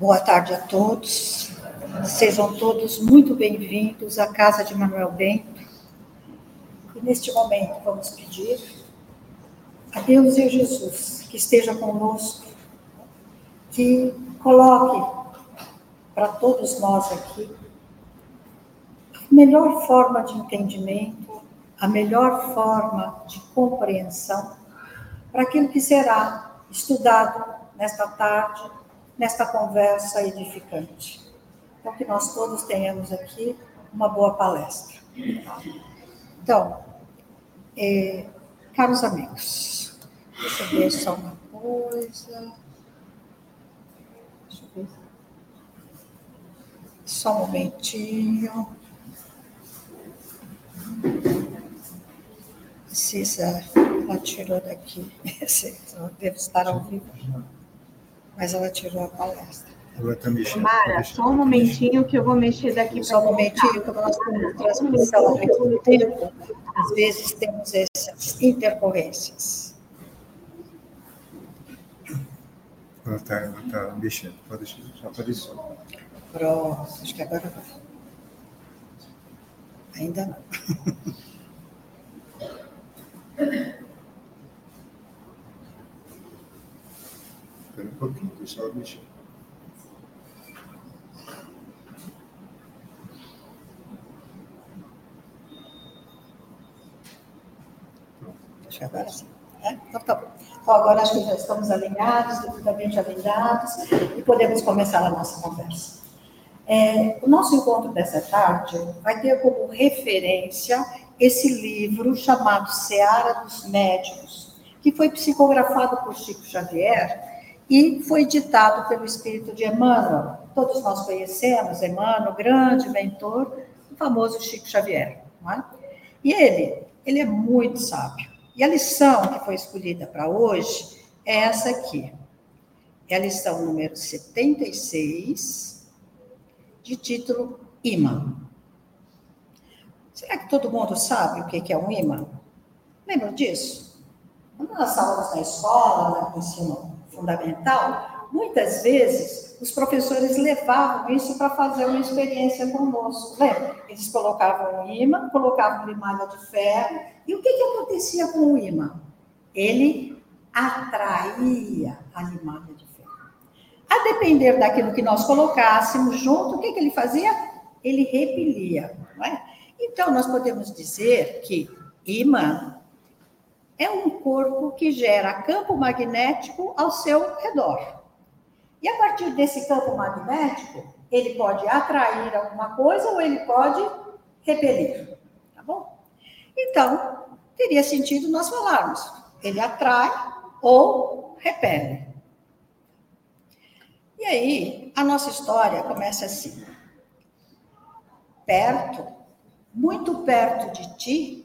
Boa tarde a todos. Sejam todos muito bem-vindos à casa de Manuel Bento. E neste momento vamos pedir a Deus e a Jesus que esteja conosco, que coloque para todos nós aqui a melhor forma de entendimento, a melhor forma de compreensão para aquilo que será estudado nesta tarde nesta conversa edificante. Então, que nós todos tenhamos aqui uma boa palestra. Então, é, caros amigos, deixa eu ver só uma coisa. Deixa eu ver. Só um momentinho. Precisa, ela tirou daqui. Deve estar ao vivo mas ela tirou a palestra. Ela está mexendo. Mara, tá só um momentinho que eu vou mexer daqui. Só um momentinho, que nós temos transmissão ao mesmo tempo. Às vezes temos essas intercorrências. Ela está ela tá mexendo, pode deixar, já apareceu. Pronto, acho que agora vai. Ainda não. Espera um pouquinho, deixa ela mexer. Agora. É? Então, tá. Então, agora acho que já estamos alinhados, devidamente alinhados, e podemos começar a nossa conversa. É, o nosso encontro dessa tarde vai ter como referência esse livro chamado Seara dos Médicos, que foi psicografado por Chico Xavier e foi ditado pelo espírito de Emmanuel. Todos nós conhecemos Emmanuel, grande mentor, o famoso Chico Xavier. É? E ele, ele é muito sábio. E a lição que foi escolhida para hoje é essa aqui. É a lição número 76, de título Imã. Será que todo mundo sabe o que é um imã? Lembra disso? Quando nós estávamos na escola, no ensino fundamental, muitas vezes os professores levavam isso para fazer uma experiência conosco. Lembra? Eles colocavam um imã, colocavam limalha de ferro, e o que, que acontecia com o imã? Ele atraía a limalha de ferro. A depender daquilo que nós colocássemos junto, o que, que ele fazia? Ele repelia. Não é? Então, nós podemos dizer que imã é um corpo que gera campo magnético ao seu redor. E a partir desse campo magnético, ele pode atrair alguma coisa ou ele pode repelir. Tá bom? Então, teria sentido nós falarmos: ele atrai ou repele. E aí, a nossa história começa assim: perto, muito perto de ti,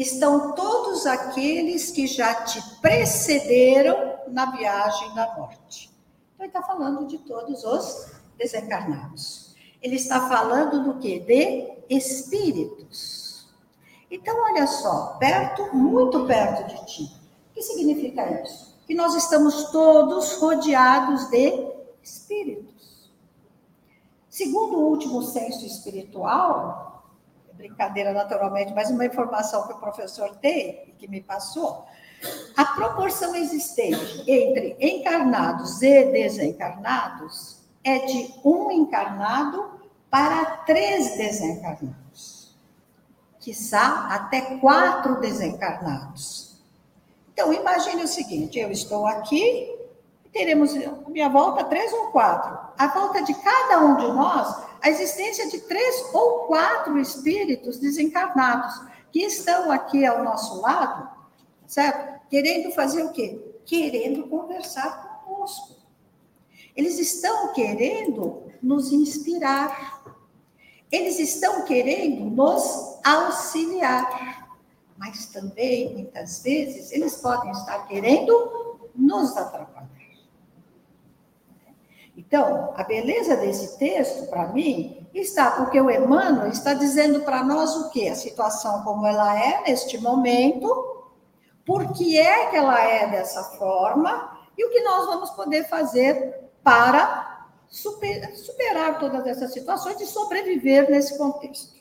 estão todos aqueles que já te precederam na viagem da morte. Então, ele está falando de todos os desencarnados. Ele está falando do que? De espíritos. Então, olha só, perto, muito perto de ti. O que significa isso? Que nós estamos todos rodeados de espíritos. Segundo o último censo espiritual, brincadeira naturalmente, mas uma informação que o professor tem e que me passou, a proporção existente entre encarnados e desencarnados é de um encarnado para três desencarnados, quiçá até quatro desencarnados. Então, imagine o seguinte: eu estou aqui, teremos minha volta três ou quatro. A volta de cada um de nós a existência de três ou quatro espíritos desencarnados que estão aqui ao nosso lado, certo? Querendo fazer o quê? Querendo conversar conosco. Eles estão querendo nos inspirar. Eles estão querendo nos auxiliar. Mas também, muitas vezes, eles podem estar querendo nos atrapalhar. Então, a beleza desse texto, para mim, está porque o Emmanuel está dizendo para nós o que? A situação como ela é neste momento, por que é que ela é dessa forma e o que nós vamos poder fazer para super, superar todas essas situações e sobreviver nesse contexto.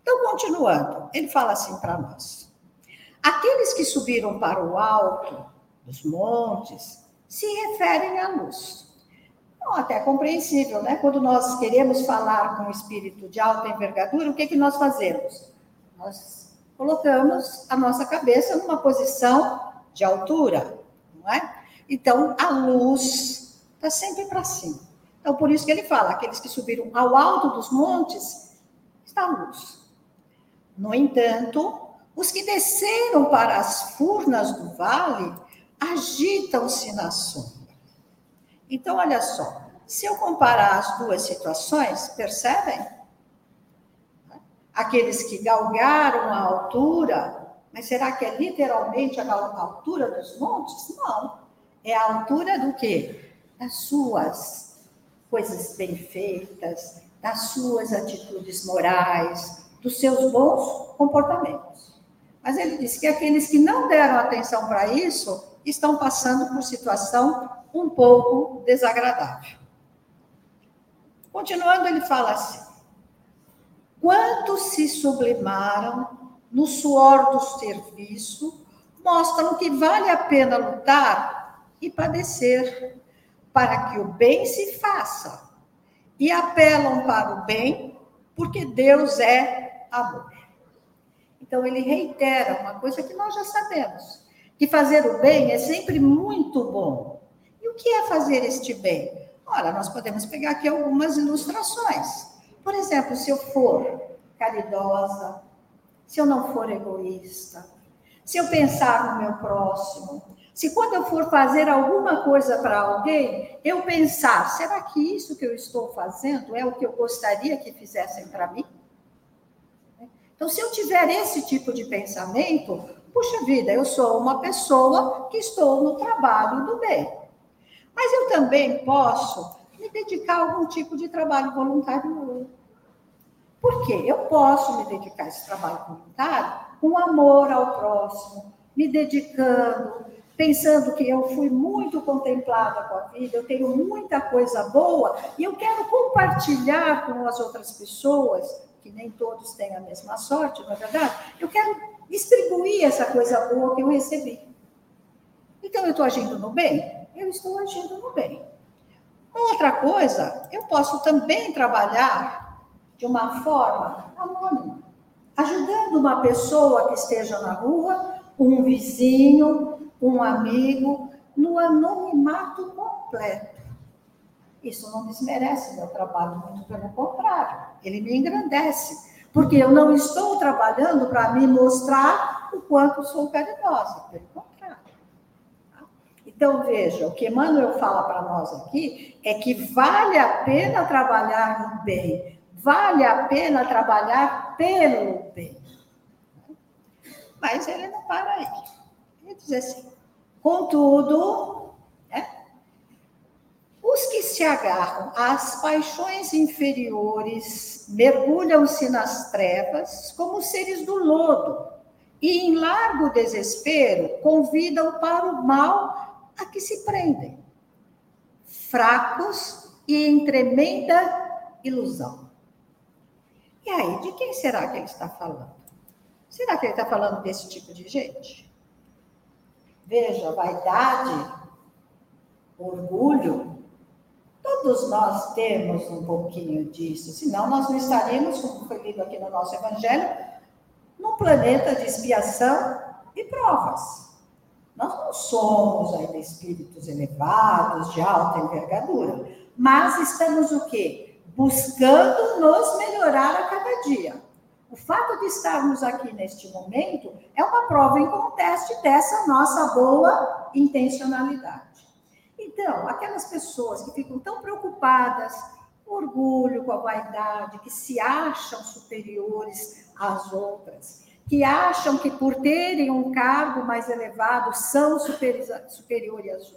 Então, continuando, ele fala assim para nós: aqueles que subiram para o alto dos montes se referem à luz. Bom, até compreensível, né? Quando nós queremos falar com o espírito de alta envergadura, o que, que nós fazemos? Nós colocamos a nossa cabeça numa posição de altura, não é? Então, a luz está sempre para cima. Então, por isso que ele fala: aqueles que subiram ao alto dos montes, está a luz. No entanto, os que desceram para as furnas do vale agitam-se na sombra. Então, olha só, se eu comparar as duas situações, percebem? Aqueles que galgaram a altura, mas será que é literalmente a altura dos montes? Não. É a altura do quê? Das suas coisas bem feitas, das suas atitudes morais, dos seus bons comportamentos. Mas ele disse que aqueles que não deram atenção para isso estão passando por situação um pouco desagradável. Continuando, ele fala assim: quantos se sublimaram no suor do serviço, mostram que vale a pena lutar e padecer, para que o bem se faça, e apelam para o bem, porque Deus é amor. Então, ele reitera uma coisa que nós já sabemos: que fazer o bem é sempre muito bom. O que é fazer este bem? Ora, nós podemos pegar aqui algumas ilustrações. Por exemplo, se eu for caridosa, se eu não for egoísta, se eu pensar no meu próximo, se quando eu for fazer alguma coisa para alguém, eu pensar, será que isso que eu estou fazendo é o que eu gostaria que fizessem para mim? Então, se eu tiver esse tipo de pensamento, puxa vida, eu sou uma pessoa que estou no trabalho do bem. Mas eu também posso me dedicar a algum tipo de trabalho voluntário. Por quê? Eu posso me dedicar a esse trabalho voluntário com amor ao próximo, me dedicando, pensando que eu fui muito contemplada com a vida, eu tenho muita coisa boa e eu quero compartilhar com as outras pessoas que nem todos têm a mesma sorte, não é verdade? Eu quero distribuir essa coisa boa que eu recebi. Então, eu estou agindo no bem? Eu estou agindo no bem. Outra coisa, eu posso também trabalhar de uma forma anônima, ajudando uma pessoa que esteja na rua, um vizinho, um amigo, no anonimato completo. Isso não desmerece meu trabalho, muito pelo contrário, ele me engrandece, porque eu não estou trabalhando para me mostrar o quanto sou caridosa, pelo. Então, veja, o que Emmanuel fala para nós aqui é que vale a pena trabalhar no bem, vale a pena trabalhar pelo bem. Mas ele não para aí. Ele diz assim: contudo, os que se agarram às paixões inferiores mergulham-se nas trevas como seres do lodo e, em largo desespero, convidam para o mal a que se prendem, fracos e em tremenda ilusão. E aí, de quem será que ele está falando? Será que ele está falando desse tipo de gente? Veja, vaidade, orgulho, Todos nós temos um pouquinho disso, senão nós não estaríamos, como foi lido aqui no nosso Evangelho, num planeta de expiação e provas. Nós não somos ainda espíritos elevados, de alta envergadura, mas estamos o quê? Buscando nos melhorar a cada dia. O fato de estarmos aqui neste momento é uma prova em conteste dessa nossa boa intencionalidade. Então, aquelas pessoas que ficam tão preocupadas com orgulho, com a vaidade, que se acham superiores às outras, que acham que por terem um cargo mais elevado são superiores,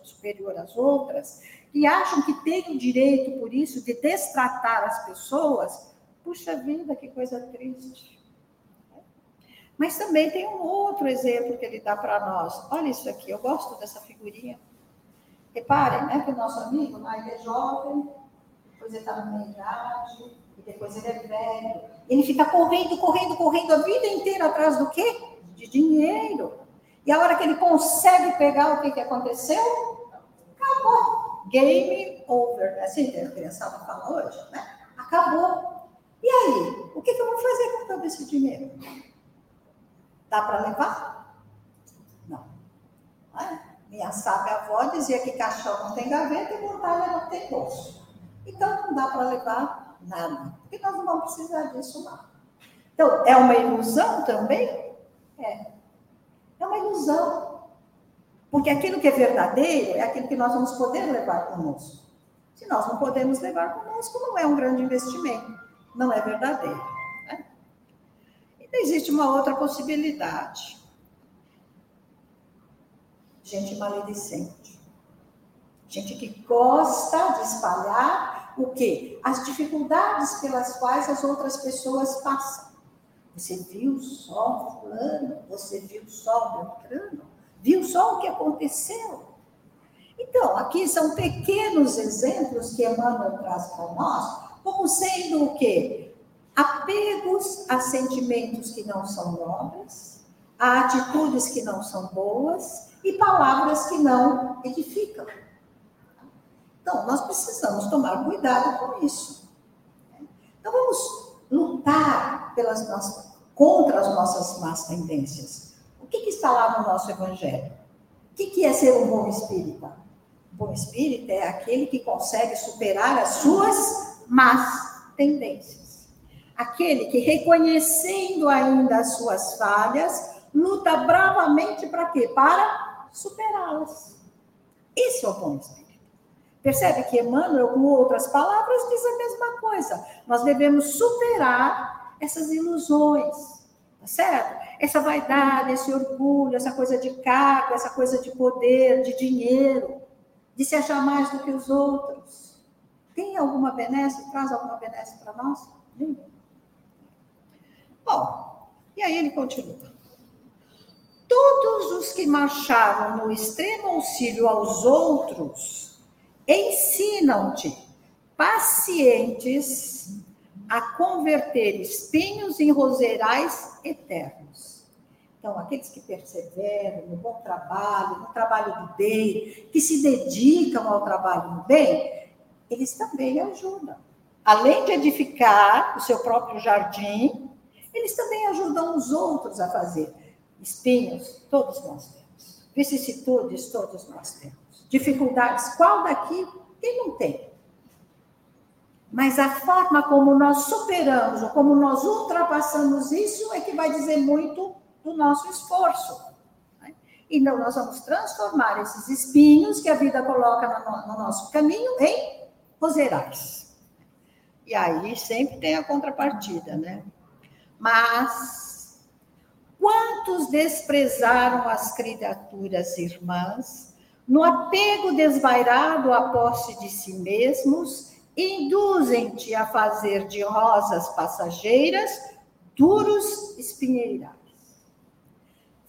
superior às outras, que acham que têm o direito, por isso, de destratar as pessoas, puxa vida, que coisa triste. Mas também tem um outro exemplo que ele dá para nós. Olha isso aqui, eu gosto dessa figurinha. Reparem, né, que o nosso amigo, na ele é jovem, depois ele está na meia idade, depois ele é velho. Ele fica correndo, correndo, correndo a vida inteira atrás do quê? De dinheiro. E a hora que ele consegue pegar o que, que aconteceu, acabou. Game over. Assim que a criançada fala hoje, né? Acabou. E aí? O que, que eu vou fazer com todo esse dinheiro? Dá para levar? Não. É? Minha sábia avó dizia que caixão não tem gaveta e montalha não tem bolso. Então não dá para levar nada, porque nós não vamos precisar disso lá. Então, é uma ilusão também? É. É uma ilusão. Porque aquilo que é verdadeiro é aquilo que nós vamos poder levar conosco. Se nós não podemos levar conosco, não é um grande investimento. Não é verdadeiro. Né? E existe uma outra possibilidade. Gente maledicente. Gente que gosta de espalhar o quê? As dificuldades pelas quais as outras pessoas passam. Você viu só fulano? Você viu só Beltrano? Viu só o que aconteceu? Então, aqui são pequenos exemplos que Emmanuel traz para nós, como sendo o quê? Apegos a sentimentos que não são nobres, a atitudes que não são boas e palavras que não edificam. Então, nós precisamos tomar cuidado com isso. Então, vamos lutar pelas nossas, contra as nossas más tendências. O que, que está lá no nosso Evangelho? O que, que é ser um bom espírita? Um bom espírita é aquele que consegue superar as suas más tendências. Aquele que, reconhecendo ainda as suas falhas, luta bravamente para quê? Para superá-las. Esse é o bom espírito. Percebe que Emmanuel, com outras palavras, diz a mesma coisa. Nós devemos superar essas ilusões, tá certo? Essa vaidade, esse orgulho, essa coisa de cargo, essa coisa de poder, de dinheiro, de se achar mais do que os outros. Tem alguma benesse? Traz alguma benesse para nós? Nenhuma. Bom, e aí ele continua. Todos os que marcharam no extremo auxílio aos outros ensinam-te, pacientes, a converter espinhos em roseirais eternos. Então, aqueles que perseveram no bom trabalho, no trabalho do bem, que se dedicam ao trabalho do bem, eles também ajudam. Além de edificar o seu próprio jardim, eles também ajudam os outros a fazer. Espinhos, todos nós temos. Vicissitudes, todos nós temos dificuldades, qual daqui? Quem não tem? Mas a forma como nós superamos, ou como nós ultrapassamos isso, é que vai dizer muito do nosso esforço. Né? Então, nós vamos transformar esses espinhos que a vida coloca no, no nosso caminho em roseirais. E aí sempre tem a contrapartida, né? Mas quantos desprezaram as criaturas irmãs no apego desvairado à posse de si mesmos, induzem-te a fazer de rosas passageiras duros espinheirais.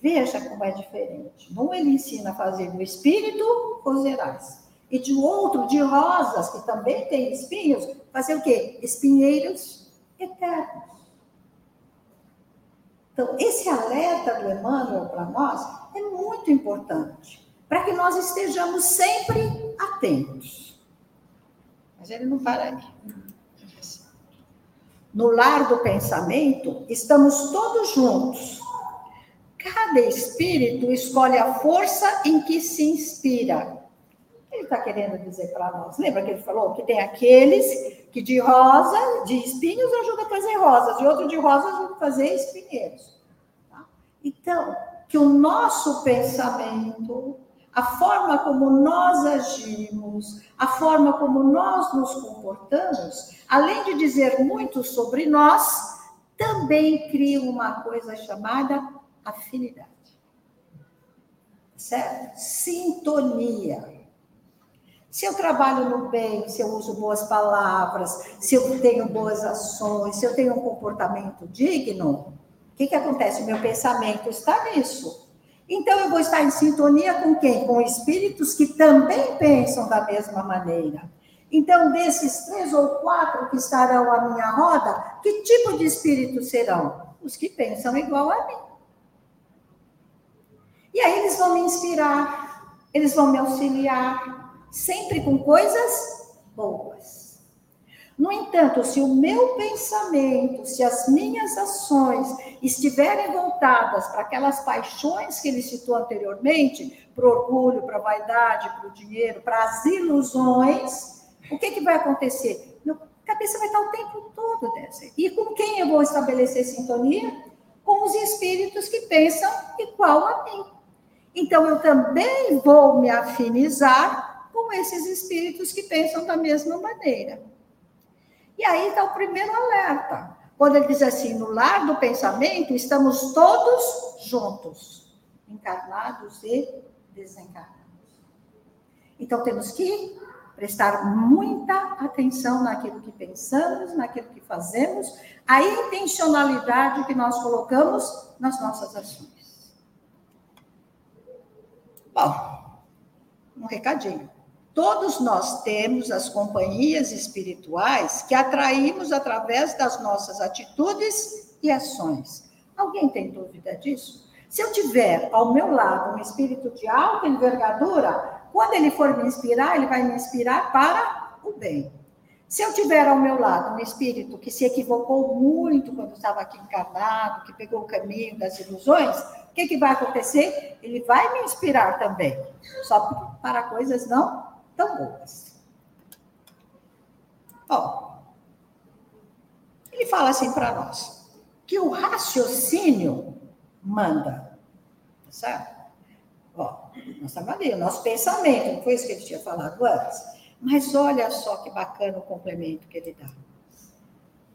Veja como é diferente. Um ele ensina a fazer do espírito roseirais. E de outro, de rosas, que também tem espinhos, fazer o quê? Espinheiros eternos. Então, esse alerta do Emmanuel para nós é muito importante para que nós estejamos sempre atentos. Mas ele não para aí. No lar do pensamento, estamos todos juntos. Cada espírito escolhe a força em que se inspira. O que ele está querendo dizer para nós? Lembra que ele falou que tem aqueles que de rosa, de espinhos, ajuda a fazer rosas, e outro de rosa ajuda a fazer espinheiros. Tá? Então, que o nosso pensamento a forma como nós agimos, a forma como nós nos comportamos, além de dizer muito sobre nós, também cria uma coisa chamada afinidade. Certo? Sintonia. Se eu trabalho no bem, se eu uso boas palavras, se eu tenho boas ações, se eu tenho um comportamento digno, o que, que acontece? O meu pensamento está nisso. Então, eu vou estar em sintonia com quem? Com espíritos que também pensam da mesma maneira. Então, desses três ou quatro que estarão à minha roda, que tipo de espírito serão? Os que pensam igual a mim. E aí eles vão me inspirar, eles vão me auxiliar, sempre com coisas boas. No entanto, se o meu pensamento, se as minhas ações estiverem voltadas para aquelas paixões que ele citou anteriormente, para o orgulho, para a vaidade, para o dinheiro, para as ilusões, o que, que vai acontecer? Minha cabeça vai estar o tempo todo dessa. E com quem eu vou estabelecer sintonia? Com os espíritos que pensam igual a mim. Então, eu também vou me afinizar com esses espíritos que pensam da mesma maneira. E aí está o primeiro alerta. Quando ele diz assim, no lar do pensamento, estamos todos juntos, encarnados e desencarnados. Então, temos que prestar muita atenção naquilo que pensamos, naquilo que fazemos, a intencionalidade que nós colocamos nas nossas ações. Bom, um recadinho. Todos nós temos as companhias espirituais que atraímos através das nossas atitudes e ações. Alguém tem dúvida disso? Se eu tiver ao meu lado um espírito de alta envergadura, quando ele for me inspirar, ele vai me inspirar para o bem. Se eu tiver ao meu lado um espírito que se equivocou muito quando estava aqui encarnado, que pegou o caminho das ilusões, que, que vai acontecer? Ele vai me inspirar também, só para coisas não tão boas. Ó, ele fala assim para nós, que o raciocínio manda, tá certo? Ó, nossa maneira, nosso pensamento, não foi isso que ele tinha falado antes? Mas olha só que bacana o complemento que ele dá.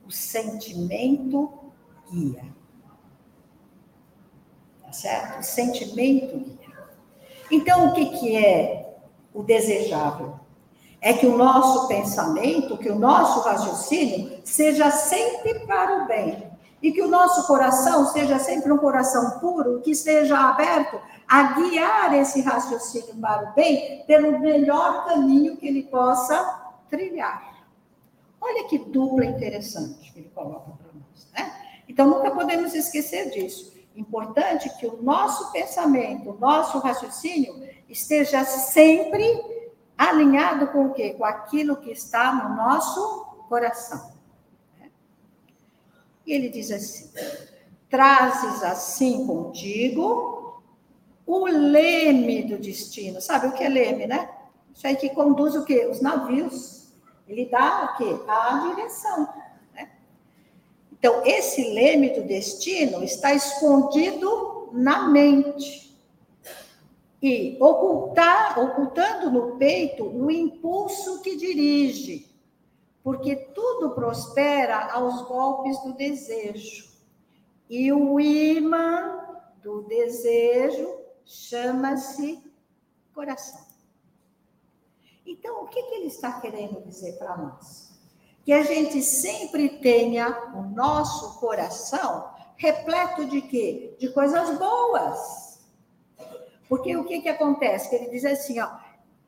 O sentimento guia certo? O sentimento guia. Então, o que, que é o desejável? É que o nosso pensamento, que o nosso raciocínio seja sempre para o bem. E que o nosso coração seja sempre um coração puro, que esteja aberto a guiar esse raciocínio para o bem pelo melhor caminho que ele possa trilhar. Olha que dupla interessante que ele coloca para nós, né? Então, nunca podemos esquecer disso. Importante que o nosso pensamento, o nosso raciocínio esteja sempre alinhado com o quê? Com aquilo que está no nosso coração. E ele diz assim: trazes assim contigo o leme do destino. Sabe o que é leme, né? Isso aí que conduz o quê? Os navios. Ele dá o quê? A direção. Então, esse leme do destino está escondido na mente e ocultar, ocultando no peito o impulso que dirige, porque tudo prospera aos golpes do desejo. E o imã do desejo chama-se coração. Então, o que, que ele está querendo dizer para nós? Que a gente sempre tenha o nosso coração repleto de quê? De coisas boas. Porque o que, que acontece? Que ele diz assim, ó,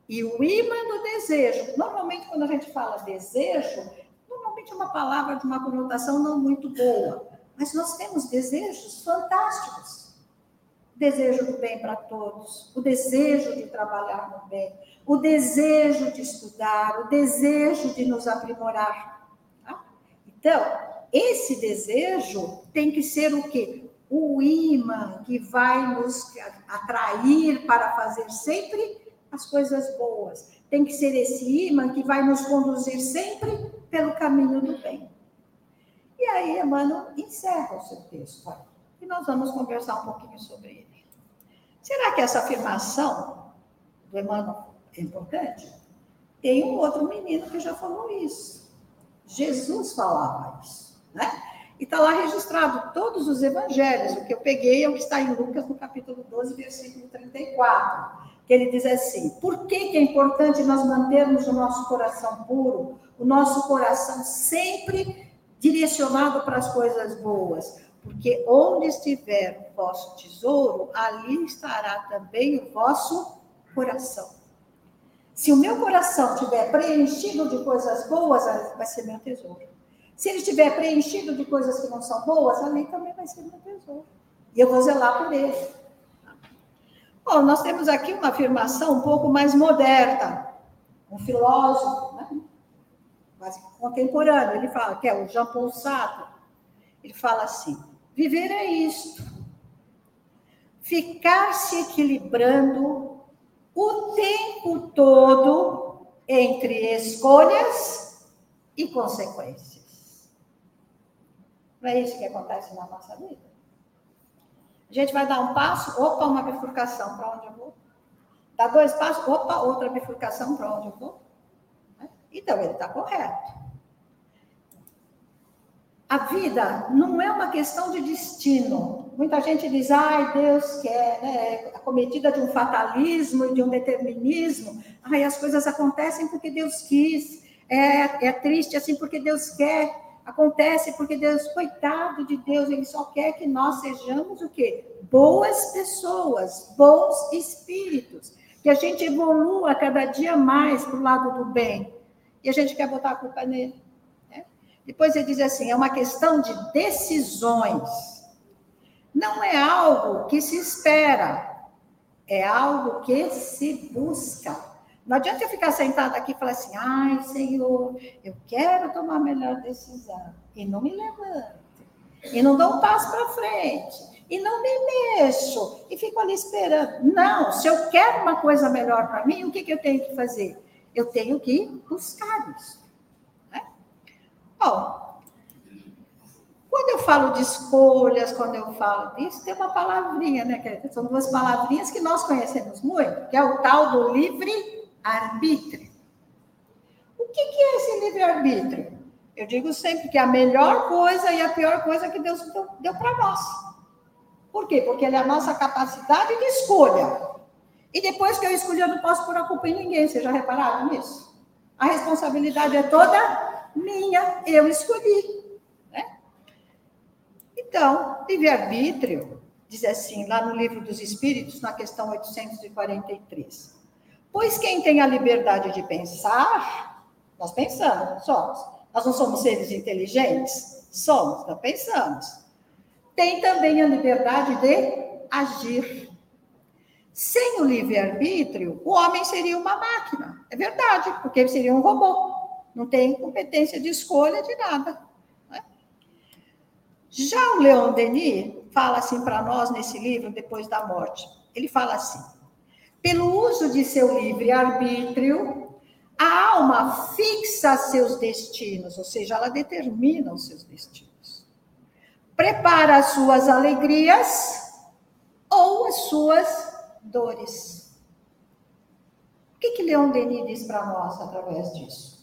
e o imã do desejo. Normalmente, quando a gente fala desejo, normalmente é uma palavra de uma conotação não muito boa. Mas nós temos desejos fantásticos desejo do bem para todos, o desejo de trabalhar no bem, o desejo de estudar, o desejo de nos aprimorar. Tá? Então, esse desejo tem que ser o quê? O imã que vai nos atrair para fazer sempre as coisas boas. Tem que ser esse imã que vai nos conduzir sempre pelo caminho do bem. E aí, Emmanuel encerra o seu texto. E nós vamos conversar um pouquinho sobre ele. Será que essa afirmação do Emmanuel é importante? Tem um outro menino que já falou isso. Jesus falava isso, né? E está lá registrado todos os evangelhos. O que eu peguei é o que está em Lucas, no capítulo 12, versículo 34. Que ele diz assim: por que, que é importante nós mantermos o nosso coração puro, o nosso coração sempre direcionado para as coisas boas? Porque onde estiver o vosso tesouro, ali estará também o vosso coração. Se o meu coração estiver preenchido de coisas boas, vai ser meu tesouro. Se ele estiver preenchido de coisas que não são boas, ali também vai ser meu tesouro. E eu vou zelar por ele. Bom, nós temos aqui uma afirmação um pouco mais moderna. Um filósofo, né? quase contemporâneo, ele fala, que é o Jean Paul Sartre. Ele fala assim: viver é isto. Ficar se equilibrando o tempo todo entre escolhas e consequências. Não é isso que acontece na nossa vida? A gente vai dar um passo, opa, uma bifurcação, para onde eu vou? Dá dois passos, opa, outra bifurcação, para onde eu vou? Então, ele está correto. A vida não é uma questão de destino. Muita gente diz, ai, Deus quer, né? acometida de um fatalismo e de um determinismo. Ai, as coisas acontecem porque Deus quis. É, é triste assim porque Deus quer. Acontece porque Deus, coitado de Deus, Ele só quer que nós sejamos o quê? Boas pessoas, bons espíritos. Que a gente evolua cada dia mais para o lado do bem. E a gente quer botar a culpa nele. Depois ele diz assim: é uma questão de decisões. Não é algo que se espera, é algo que se busca. Não adianta eu ficar sentada aqui e falar assim: ai, Senhor, eu quero tomar a melhor decisão. E não me levanto. E não dou um passo para frente. E não me mexo. E fico ali esperando. Não, se eu quero uma coisa melhor para mim, o que, que eu tenho que fazer? Eu tenho que buscar isso. Bom, quando eu falo de escolhas, quando eu falo disso, tem uma palavrinha, né? Que são duas palavrinhas que nós conhecemos muito, que é o tal do livre-arbítrio. O que, que é esse livre-arbítrio? Eu digo sempre que é a melhor coisa e a pior coisa que Deus deu para nós. Por quê? Porque ele é a nossa capacidade de escolha. E depois que eu escolhi, eu não posso pôr a culpa em ninguém. Vocês já repararam nisso? A responsabilidade é toda minha, eu escolhi. Então, livre-arbítrio, diz assim, lá no livro dos Espíritos, na questão 843. Pois quem tem a liberdade de pensar, nós pensamos, somos. Nós não somos seres inteligentes? Somos, nós pensamos. Tem também a liberdade de agir. Sem o livre-arbítrio, o homem seria uma máquina. É verdade, porque ele seria um robô não tem competência de escolha de nada. Já o Leon Denis fala assim para nós nesse livro, Depois da Morte. Ele fala assim: pelo uso de seu livre-arbítrio, a alma fixa seus destinos, ou seja, ela determina os seus destinos. Prepara as suas alegrias ou as suas dores. O que, que Leon Denis diz para nós através disso?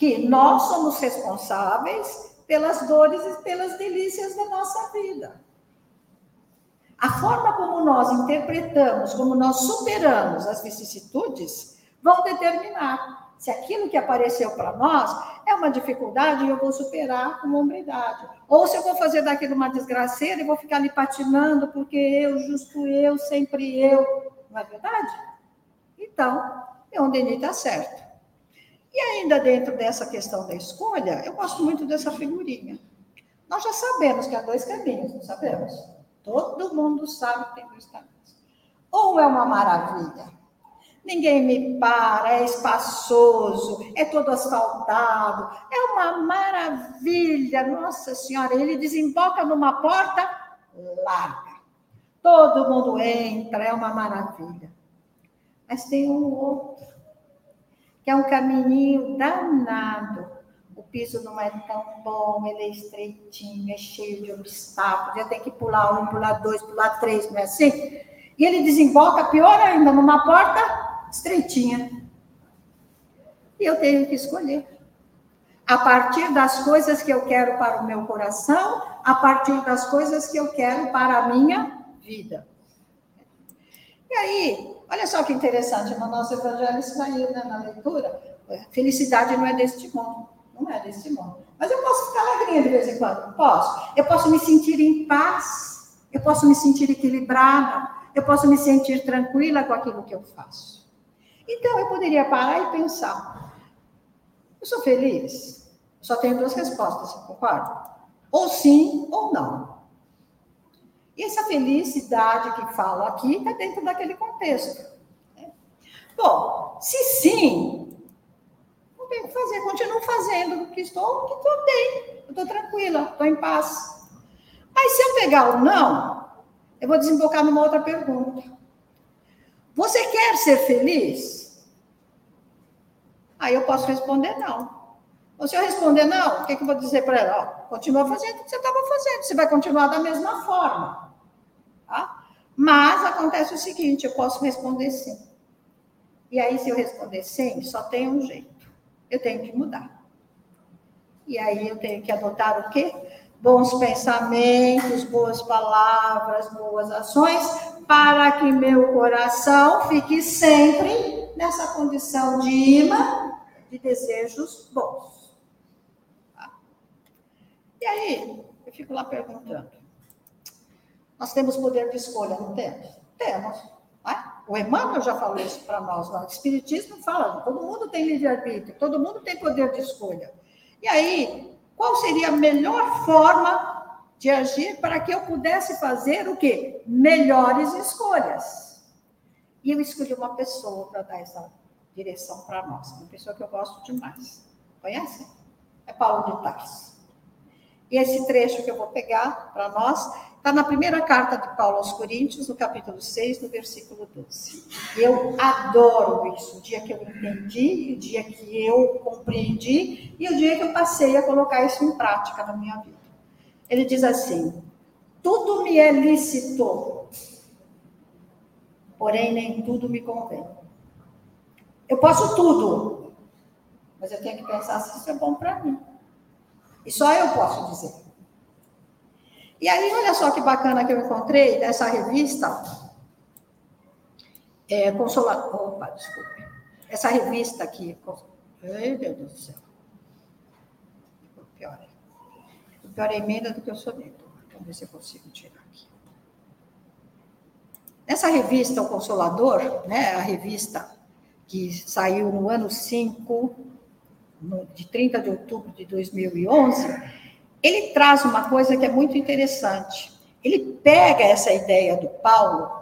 que nós somos responsáveis pelas dores e pelas delícias da nossa vida. A forma como nós interpretamos, como nós superamos as vicissitudes, vão determinar se aquilo que apareceu para nós é uma dificuldade e eu vou superar com hombridade. Ou se eu vou fazer daquilo uma desgraceira e vou ficar ali patinando porque eu, justo eu, sempre eu. Não é verdade? Então, é onde ele está certo. E ainda dentro dessa questão da escolha, eu gosto muito dessa figurinha. Nós já sabemos que há dois caminhos, não sabemos? Todo mundo sabe que tem dois caminhos. Ou é uma maravilha, ninguém me para, é espaçoso, é todo asfaltado, é uma maravilha, nossa senhora, ele desemboca numa porta larga. Todo mundo entra, é uma maravilha. Mas tem um outro que é um caminhinho danado. O piso não é tão bom, ele é estreitinho, é cheio de obstáculos, já tem que pular um, pular dois, pular três, não é assim? E ele desemboca, pior ainda, numa porta estreitinha. E eu tenho que escolher. A partir das coisas que eu quero para o meu coração, a partir das coisas que eu quero para a minha vida. E aí, Olha só que interessante, no nosso evangelho saiu né, na leitura. Felicidade não é deste mundo. Não é deste mundo. Mas eu posso ficar alegrinha de vez em quando? Posso. Eu posso me sentir em paz. Eu posso me sentir equilibrada. Eu posso me sentir tranquila com aquilo que eu faço. Então, eu poderia parar e pensar: eu sou feliz? Só tenho duas respostas, concorda? Ou sim ou não. E essa felicidade que falo aqui está dentro daquele contexto. Né? Bom, se sim, não tenho o que fazer, continuo fazendo o que estou, que estou bem, estou tranquila, estou em paz. Mas se eu pegar o não, eu vou desembocar numa outra pergunta. Você quer ser feliz? Aí eu posso responder não. Ou se eu responder não, o que, que eu vou dizer para ela? Ó, continua fazendo o que você estava fazendo, você vai continuar da mesma forma. Tá? Mas acontece o seguinte: eu posso responder sim. E aí, se eu responder sim, só tem um jeito. Eu tenho que mudar. E aí eu tenho que adotar o quê? Bons pensamentos, boas palavras, boas ações, para que meu coração fique sempre nessa condição de imã de desejos bons. E aí, eu fico lá perguntando. Nós temos poder de escolha, não temos? Temos. Não é? O Emmanuel já falou isso para nós. O Espiritismo fala, todo mundo tem livre-arbítrio, todo mundo tem poder de escolha. E aí, qual seria a melhor forma de agir para que eu pudesse fazer o quê? Melhores escolhas. E eu escolhi uma pessoa para dar essa direção para nós, uma pessoa que eu gosto demais. Conhecem? É Paulo de Tarso. E esse trecho que eu vou pegar para nós está na primeira carta de Paulo aos Coríntios, no capítulo 6, no versículo 12. Eu adoro isso, o dia que eu entendi, o dia que eu compreendi e o dia que eu passei a colocar isso em prática na minha vida. Ele diz assim: tudo me é lícito, porém nem tudo me convém. Eu posso tudo, mas eu tenho que pensar se isso é bom para mim. E só eu posso dizer. E aí, olha só que bacana que eu encontrei nessa revista. É, Consolador. Opa, desculpe. Essa revista aqui. Ai, meu Deus do céu. Pior. Pior é emenda do que eu sou dentro. Vamos ver se eu consigo tirar aqui. Nessa revista, O Consolador, né, a revista que saiu no ano 5 no, de 30 de outubro de 2011, ele traz uma coisa que é muito interessante. Ele pega essa ideia do Paulo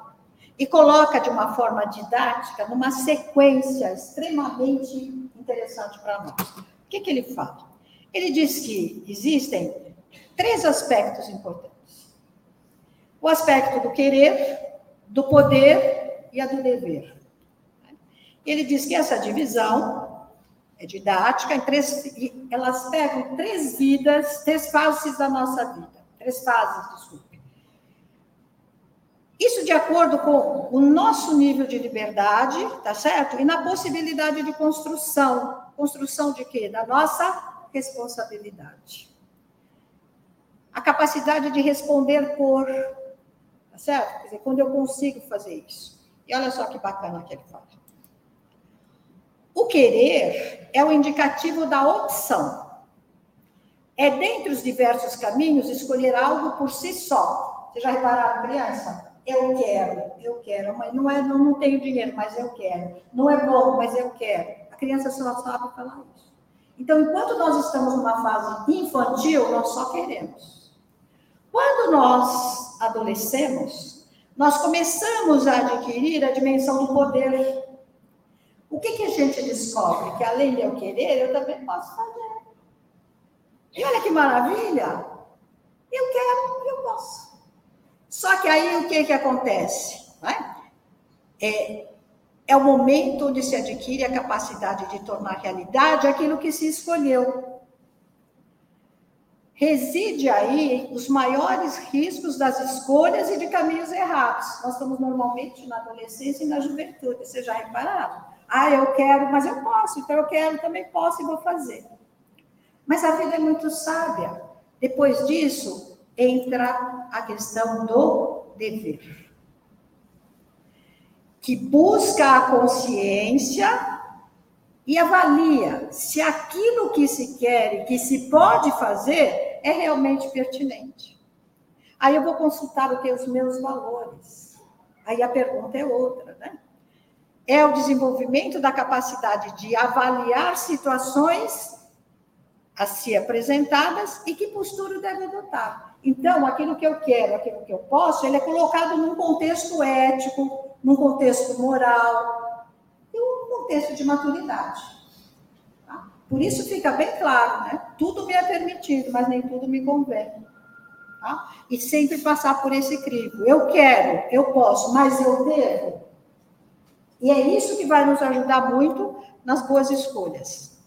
e coloca de uma forma didática, numa sequência extremamente interessante para nós. O que, que ele fala? Ele diz que existem três aspectos importantes: o aspecto do querer, do poder e a do dever. Ele diz que essa divisão é didática, em três, elas pegam três vidas, três fases da nossa vida. Três fases, desculpe. Isso de acordo com o nosso nível de liberdade, tá certo? E na possibilidade de construção. Construção de quê? Da nossa responsabilidade. A capacidade de responder por, tá certo? Quer dizer, quando eu consigo fazer isso. E olha só que bacana que ele fala. O querer é o indicativo da opção. É dentre os diversos caminhos escolher algo por si só. Vocês já repararam, criança? Eu quero, eu quero, mas não é, não, não tenho dinheiro, mas eu quero. Não é bom, mas eu quero. A criança só sabe falar isso. Então, enquanto nós estamos numa fase infantil, nós só queremos. Quando nós adolescemos, nós começamos a adquirir a dimensão do poder o que, que a gente descobre? Que além de eu querer, eu também posso fazer. E olha que maravilha! Eu quero, eu posso. Só que aí o que, que acontece? É, é o momento onde se adquire a capacidade de tornar realidade aquilo que se escolheu. Reside aí os maiores riscos das escolhas e de caminhos errados. Nós estamos normalmente na adolescência e na juventude, vocês já repararam? Ah, eu quero, mas eu posso, então eu quero, também posso e vou fazer. Mas a vida é muito sábia. Depois disso, entra a questão do dever. Que busca a consciência e avalia se aquilo que se quer e que se pode fazer é realmente pertinente. Aí eu vou consultar o que os meus valores. Aí a pergunta é outra, né? É o desenvolvimento da capacidade de avaliar situações a si apresentadas e que postura deve adotar. Então, aquilo que eu quero, aquilo que eu posso, ele é colocado num contexto ético, num contexto moral e um contexto de maturidade. Tá? Por isso fica bem claro, né? Tudo me é permitido, mas nem tudo me convém. Tá? E sempre passar por esse crivo. Eu quero, eu posso, mas eu devo. E é isso que vai nos ajudar muito nas boas escolhas.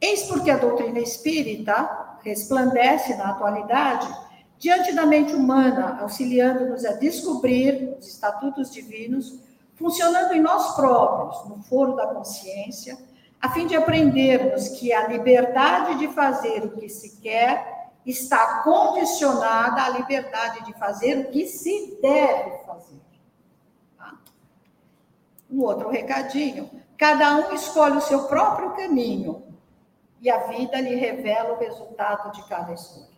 Eis porque a doutrina espírita resplandece na atualidade diante da mente humana, auxiliando-nos a descobrir os estatutos divinos, funcionando em nós próprios, no foro da consciência, a fim de aprendermos que a liberdade de fazer o que se quer está condicionada à liberdade de fazer o que se deve fazer. Um outro recadinho: cada um escolhe o seu próprio caminho e a vida lhe revela o resultado de cada escolha.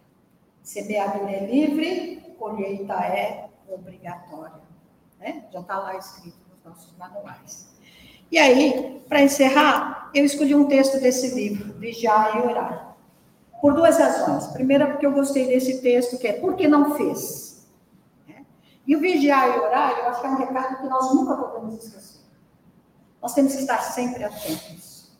Semeadura é livre, colheita é obrigatória. Né? Já está lá escrito nos nossos manuais. E aí, para encerrar, eu escolhi um texto desse livro, Vigiar e Orar. Por duas razões. Primeira, porque eu gostei desse texto, que é por que não fez? Né? E o vigiar e orar, eu acho que é um recado que nós nunca podemos esquecer. Nós temos que estar sempre atentos.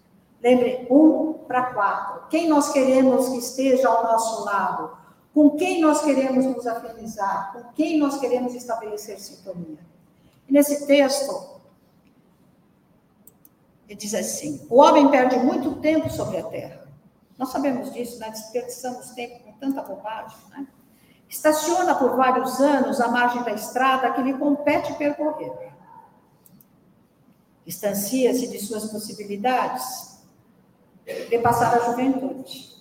Lembre, um para quatro. Quem nós queremos que esteja ao nosso lado? Com quem nós queremos nos afinizar? Com quem nós queremos estabelecer sintonia? E nesse texto, ele diz assim: o homem perde muito tempo sobre a terra nós sabemos disso, né? desperdiçamos tempo com tanta bobagem. Né? Estaciona por vários anos à margem da estrada que lhe compete percorrer. Distancia-se de suas possibilidades de passar a juventude.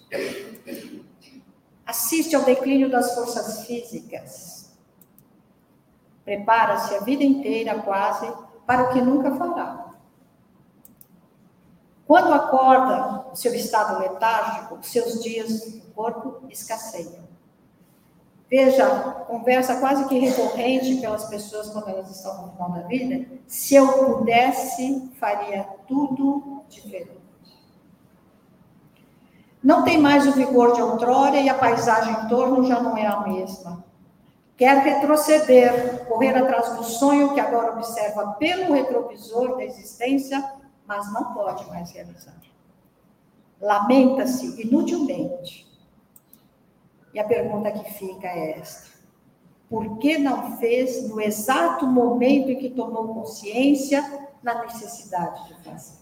Assiste ao declínio das forças físicas. Prepara-se a vida inteira, quase, para o que nunca fará. Quando acorda o seu estado letárgico, seus dias no corpo escasseiam. Veja, conversa quase que recorrente pelas pessoas quando elas estão no final da vida. Se eu pudesse, faria tudo diferente. Não tem mais o vigor de outrora e a paisagem em torno já não é a mesma. Quer retroceder, correr atrás do sonho que agora observa pelo retrovisor da existência mas não pode mais realizar. Lamenta-se inutilmente. E a pergunta que fica é esta: por que não fez no exato momento em que tomou consciência na necessidade de fazer?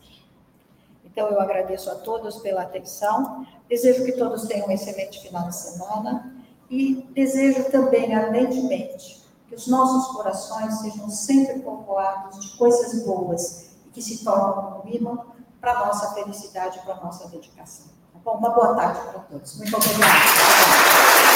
Então, eu agradeço a todos pela atenção, desejo que todos tenham um excelente final de semana e desejo também ardentemente que os nossos corações sejam sempre povoados de coisas boas que se tornam um imã para a nossa felicidade, para a nossa dedicação. Tá bom? Uma boa tarde para todos. Muito obrigada.